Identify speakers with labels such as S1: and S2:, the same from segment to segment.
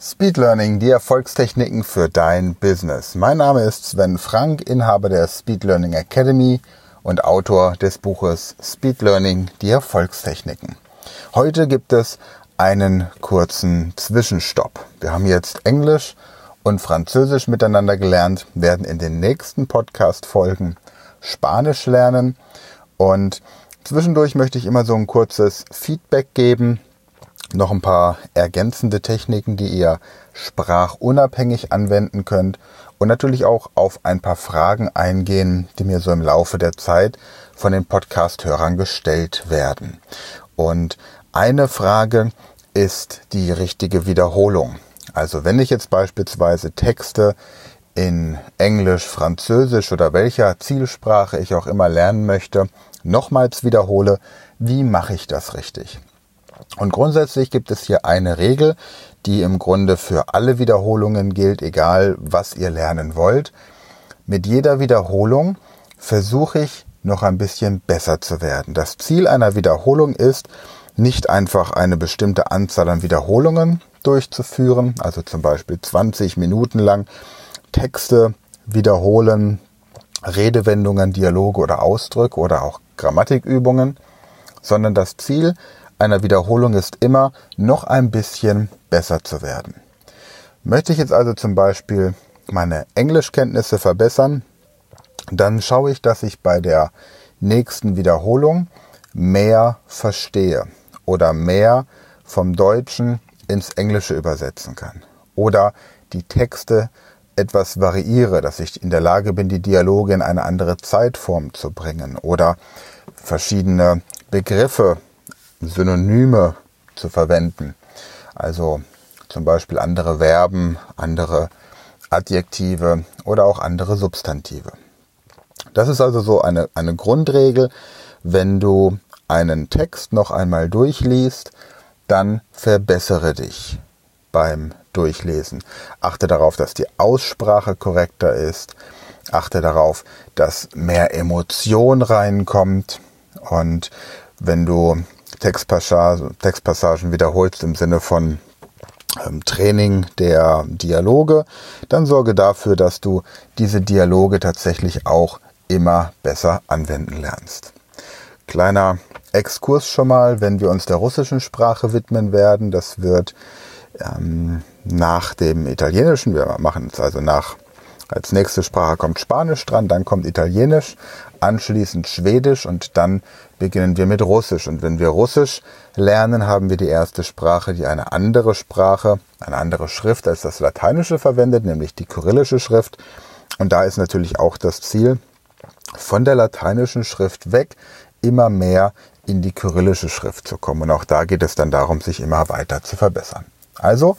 S1: Speed Learning, die Erfolgstechniken für dein Business. Mein Name ist Sven Frank, Inhaber der Speed Learning Academy und Autor des Buches Speed Learning, die Erfolgstechniken. Heute gibt es einen kurzen Zwischenstopp. Wir haben jetzt Englisch und Französisch miteinander gelernt, werden in den nächsten Podcast-Folgen Spanisch lernen und zwischendurch möchte ich immer so ein kurzes Feedback geben, noch ein paar ergänzende Techniken, die ihr sprachunabhängig anwenden könnt und natürlich auch auf ein paar Fragen eingehen, die mir so im Laufe der Zeit von den Podcast-Hörern gestellt werden. Und eine Frage ist die richtige Wiederholung. Also wenn ich jetzt beispielsweise Texte in Englisch, Französisch oder welcher Zielsprache ich auch immer lernen möchte, nochmals wiederhole, wie mache ich das richtig? Und grundsätzlich gibt es hier eine Regel, die im Grunde für alle Wiederholungen gilt, egal was ihr lernen wollt. Mit jeder Wiederholung versuche ich noch ein bisschen besser zu werden. Das Ziel einer Wiederholung ist, nicht einfach eine bestimmte Anzahl an Wiederholungen durchzuführen, also zum Beispiel 20 Minuten lang Texte wiederholen, Redewendungen, Dialoge oder Ausdrücke oder auch Grammatikübungen, sondern das Ziel einer Wiederholung ist immer, noch ein bisschen besser zu werden. Möchte ich jetzt also zum Beispiel meine Englischkenntnisse verbessern, dann schaue ich, dass ich bei der nächsten Wiederholung mehr verstehe oder mehr vom Deutschen ins Englische übersetzen kann oder die Texte etwas variiere, dass ich in der Lage bin, die Dialoge in eine andere Zeitform zu bringen oder verschiedene Begriffe Synonyme zu verwenden. Also zum Beispiel andere Verben, andere Adjektive oder auch andere Substantive. Das ist also so eine, eine Grundregel. Wenn du einen Text noch einmal durchliest, dann verbessere dich beim Durchlesen. Achte darauf, dass die Aussprache korrekter ist. Achte darauf, dass mehr Emotion reinkommt. Und wenn du Textpassagen, Textpassagen wiederholst im Sinne von ähm, Training der Dialoge, dann sorge dafür, dass du diese Dialoge tatsächlich auch immer besser anwenden lernst. Kleiner Exkurs schon mal, wenn wir uns der russischen Sprache widmen werden, das wird ähm, nach dem Italienischen, wir machen es also nach, als nächste Sprache kommt Spanisch dran, dann kommt Italienisch, anschließend Schwedisch und dann beginnen wir mit Russisch. Und wenn wir Russisch lernen, haben wir die erste Sprache, die eine andere Sprache, eine andere Schrift als das Lateinische verwendet, nämlich die kyrillische Schrift. Und da ist natürlich auch das Ziel, von der lateinischen Schrift weg immer mehr in die kyrillische Schrift zu kommen. Und auch da geht es dann darum, sich immer weiter zu verbessern. Also,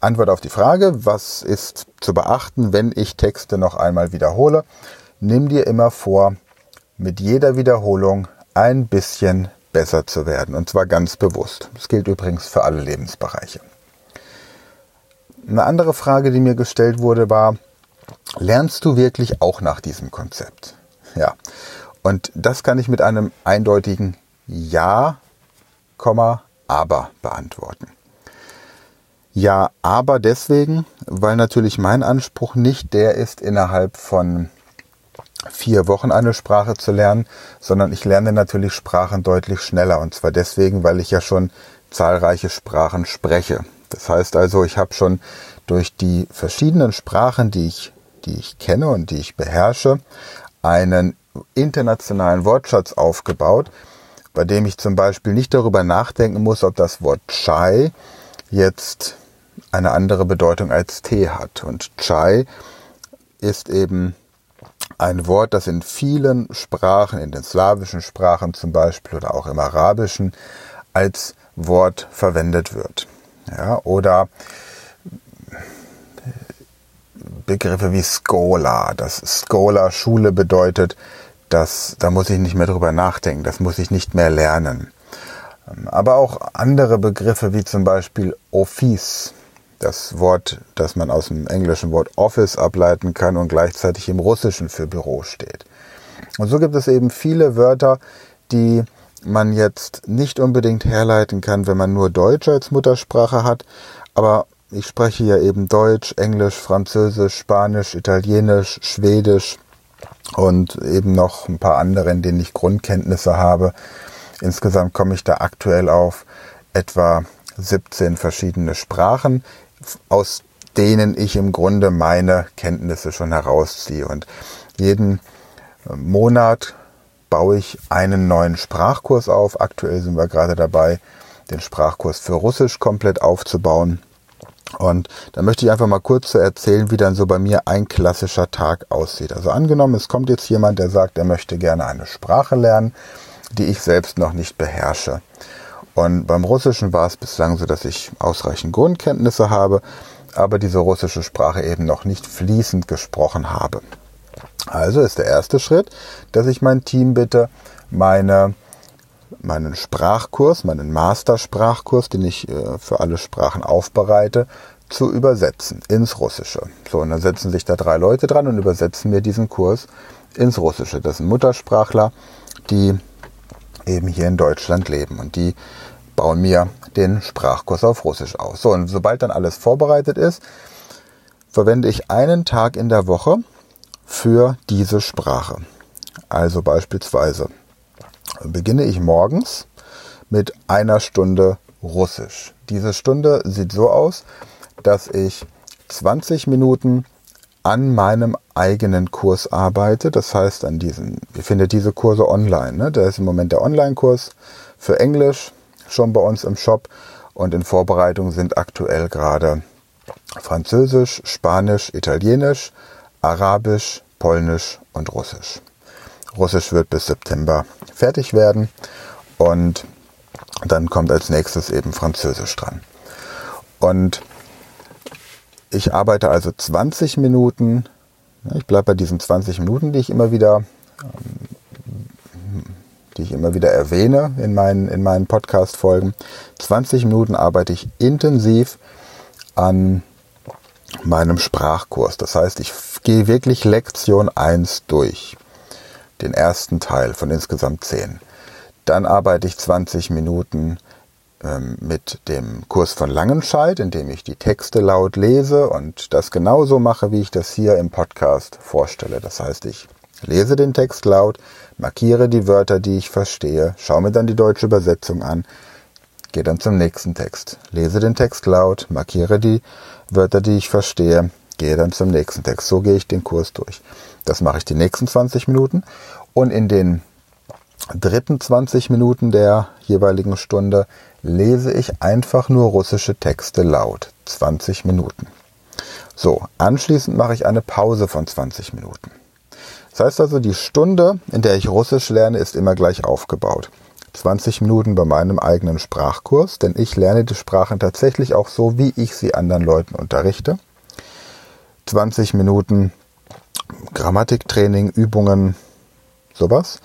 S1: Antwort auf die Frage, was ist zu beachten, wenn ich Texte noch einmal wiederhole? Nimm dir immer vor, mit jeder Wiederholung ein bisschen besser zu werden. Und zwar ganz bewusst. Das gilt übrigens für alle Lebensbereiche. Eine andere Frage, die mir gestellt wurde, war, lernst du wirklich auch nach diesem Konzept? Ja. Und das kann ich mit einem eindeutigen Ja, aber beantworten. Ja, aber deswegen, weil natürlich mein Anspruch nicht der ist, innerhalb von vier Wochen eine Sprache zu lernen, sondern ich lerne natürlich Sprachen deutlich schneller. Und zwar deswegen, weil ich ja schon zahlreiche Sprachen spreche. Das heißt also, ich habe schon durch die verschiedenen Sprachen, die ich, die ich kenne und die ich beherrsche, einen internationalen Wortschatz aufgebaut, bei dem ich zum Beispiel nicht darüber nachdenken muss, ob das Wort Chai jetzt eine andere Bedeutung als Tee hat. Und Chai ist eben ein Wort, das in vielen Sprachen, in den slawischen Sprachen zum Beispiel oder auch im Arabischen, als Wort verwendet wird. Ja, oder Begriffe wie Schola, dass Schola Schule bedeutet, dass, da muss ich nicht mehr drüber nachdenken, das muss ich nicht mehr lernen. Aber auch andere Begriffe wie zum Beispiel Office, das Wort, das man aus dem englischen Wort Office ableiten kann und gleichzeitig im Russischen für Büro steht. Und so gibt es eben viele Wörter, die man jetzt nicht unbedingt herleiten kann, wenn man nur Deutsch als Muttersprache hat, aber ich spreche ja eben Deutsch, Englisch, Französisch, Spanisch, Italienisch, Schwedisch und eben noch ein paar andere, in denen ich Grundkenntnisse habe. Insgesamt komme ich da aktuell auf etwa 17 verschiedene Sprachen, aus denen ich im Grunde meine Kenntnisse schon herausziehe. Und jeden Monat baue ich einen neuen Sprachkurs auf. Aktuell sind wir gerade dabei, den Sprachkurs für Russisch komplett aufzubauen. Und da möchte ich einfach mal kurz erzählen, wie dann so bei mir ein klassischer Tag aussieht. Also angenommen, es kommt jetzt jemand, der sagt, er möchte gerne eine Sprache lernen, die ich selbst noch nicht beherrsche. Und beim Russischen war es bislang so, dass ich ausreichend Grundkenntnisse habe, aber diese russische Sprache eben noch nicht fließend gesprochen habe. Also ist der erste Schritt, dass ich mein Team bitte, meine meinen Sprachkurs, meinen Master-Sprachkurs, den ich äh, für alle Sprachen aufbereite, zu übersetzen ins Russische. So, und dann setzen sich da drei Leute dran und übersetzen mir diesen Kurs ins Russische. Das sind Muttersprachler, die eben hier in Deutschland leben und die bauen mir den Sprachkurs auf Russisch aus. So, und sobald dann alles vorbereitet ist, verwende ich einen Tag in der Woche für diese Sprache. Also beispielsweise beginne ich morgens mit einer Stunde Russisch. Diese Stunde sieht so aus, dass ich 20 Minuten an meinem eigenen Kurs arbeite. Das heißt, an diesen, ihr findet diese Kurse online. Ne? Da ist im Moment der Online-Kurs für Englisch schon bei uns im Shop und in Vorbereitung sind aktuell gerade Französisch, Spanisch, Italienisch, Arabisch, Polnisch und Russisch. Russisch wird bis September fertig werden und dann kommt als nächstes eben Französisch dran. Und ich arbeite also 20 Minuten, ich bleibe bei diesen 20 Minuten, die ich immer wieder, die ich immer wieder erwähne in meinen, in meinen Podcast-Folgen. 20 Minuten arbeite ich intensiv an meinem Sprachkurs. Das heißt, ich gehe wirklich Lektion 1 durch den ersten Teil von insgesamt zehn. Dann arbeite ich 20 Minuten ähm, mit dem Kurs von Langenscheid, in dem ich die Texte laut lese und das genauso mache, wie ich das hier im Podcast vorstelle. Das heißt, ich lese den Text laut, markiere die Wörter, die ich verstehe, schaue mir dann die deutsche Übersetzung an, gehe dann zum nächsten Text, lese den Text laut, markiere die Wörter, die ich verstehe, gehe dann zum nächsten Text. So gehe ich den Kurs durch. Das mache ich die nächsten 20 Minuten und in den dritten 20 Minuten der jeweiligen Stunde lese ich einfach nur russische Texte laut. 20 Minuten. So, anschließend mache ich eine Pause von 20 Minuten. Das heißt also, die Stunde, in der ich Russisch lerne, ist immer gleich aufgebaut. 20 Minuten bei meinem eigenen Sprachkurs, denn ich lerne die Sprachen tatsächlich auch so, wie ich sie anderen Leuten unterrichte. 20 Minuten Grammatiktraining, Übungen, sowas,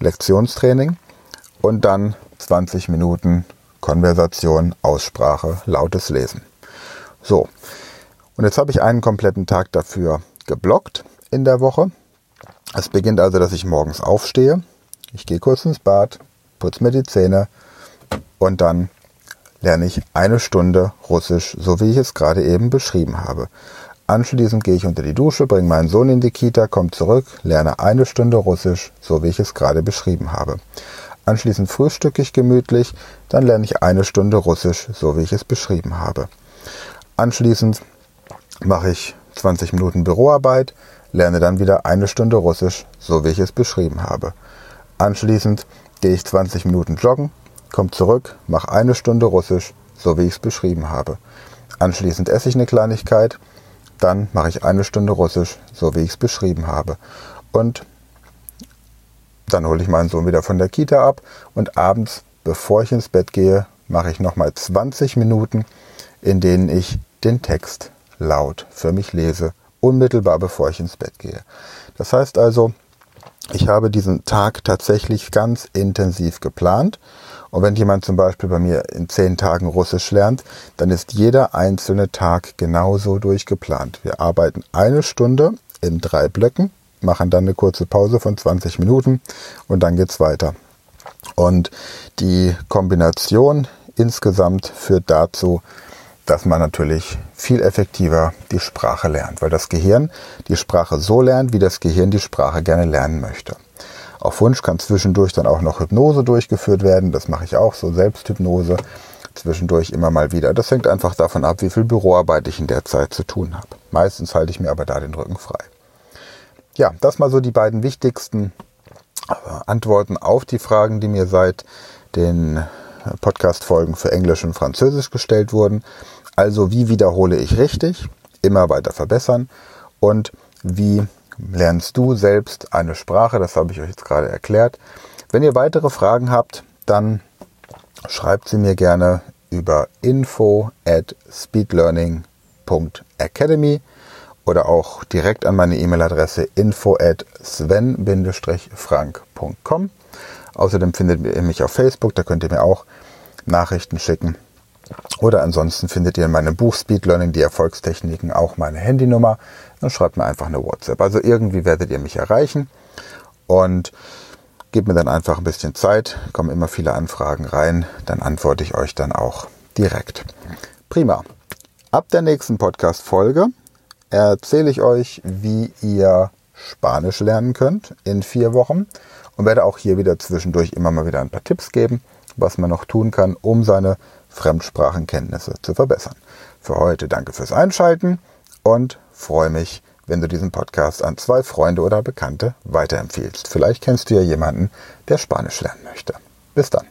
S1: Lektionstraining und dann 20 Minuten Konversation, Aussprache, lautes Lesen. So, und jetzt habe ich einen kompletten Tag dafür geblockt in der Woche. Es beginnt also, dass ich morgens aufstehe, ich gehe kurz ins Bad, putze mir die Zähne und dann lerne ich eine Stunde Russisch, so wie ich es gerade eben beschrieben habe. Anschließend gehe ich unter die Dusche, bringe meinen Sohn in die Kita, komme zurück, lerne eine Stunde Russisch, so wie ich es gerade beschrieben habe. Anschließend frühstücke ich gemütlich, dann lerne ich eine Stunde Russisch, so wie ich es beschrieben habe. Anschließend mache ich 20 Minuten Büroarbeit, lerne dann wieder eine Stunde Russisch, so wie ich es beschrieben habe. Anschließend gehe ich 20 Minuten joggen, komme zurück, mache eine Stunde Russisch, so wie ich es beschrieben habe. Anschließend esse ich eine Kleinigkeit, dann mache ich eine Stunde Russisch, so wie ich es beschrieben habe. Und dann hole ich meinen Sohn wieder von der Kita ab und abends, bevor ich ins Bett gehe, mache ich nochmal 20 Minuten, in denen ich den Text laut für mich lese, unmittelbar bevor ich ins Bett gehe. Das heißt also, ich habe diesen Tag tatsächlich ganz intensiv geplant und wenn jemand zum Beispiel bei mir in zehn Tagen Russisch lernt, dann ist jeder einzelne Tag genauso durchgeplant. Wir arbeiten eine Stunde in drei Blöcken, machen dann eine kurze Pause von 20 Minuten und dann geht's weiter. Und die Kombination insgesamt führt dazu, dass man natürlich viel effektiver die Sprache lernt, weil das Gehirn die Sprache so lernt, wie das Gehirn die Sprache gerne lernen möchte. Auf Wunsch kann zwischendurch dann auch noch Hypnose durchgeführt werden. Das mache ich auch so, Selbsthypnose zwischendurch immer mal wieder. Das hängt einfach davon ab, wie viel Büroarbeit ich in der Zeit zu tun habe. Meistens halte ich mir aber da den Rücken frei. Ja, das mal so die beiden wichtigsten äh, Antworten auf die Fragen, die mir seit den Podcast-Folgen für Englisch und Französisch gestellt wurden. Also wie wiederhole ich richtig? Immer weiter verbessern. Und wie lernst du selbst eine Sprache? Das habe ich euch jetzt gerade erklärt. Wenn ihr weitere Fragen habt, dann schreibt sie mir gerne über info at speedlearning.academy oder auch direkt an meine E-Mail-Adresse info at sven-frank.com. Außerdem findet ihr mich auf Facebook, da könnt ihr mir auch Nachrichten schicken. Oder ansonsten findet ihr in meinem Buch Speed Learning die Erfolgstechniken auch meine Handynummer. Dann schreibt mir einfach eine WhatsApp. Also irgendwie werdet ihr mich erreichen und gebt mir dann einfach ein bisschen Zeit. Kommen immer viele Anfragen rein. Dann antworte ich euch dann auch direkt. Prima. Ab der nächsten Podcast-Folge erzähle ich euch, wie ihr Spanisch lernen könnt in vier Wochen und werde auch hier wieder zwischendurch immer mal wieder ein paar Tipps geben, was man noch tun kann, um seine Fremdsprachenkenntnisse zu verbessern. Für heute danke fürs Einschalten und freue mich, wenn du diesen Podcast an zwei Freunde oder Bekannte weiterempfiehlst. Vielleicht kennst du ja jemanden, der Spanisch lernen möchte. Bis dann.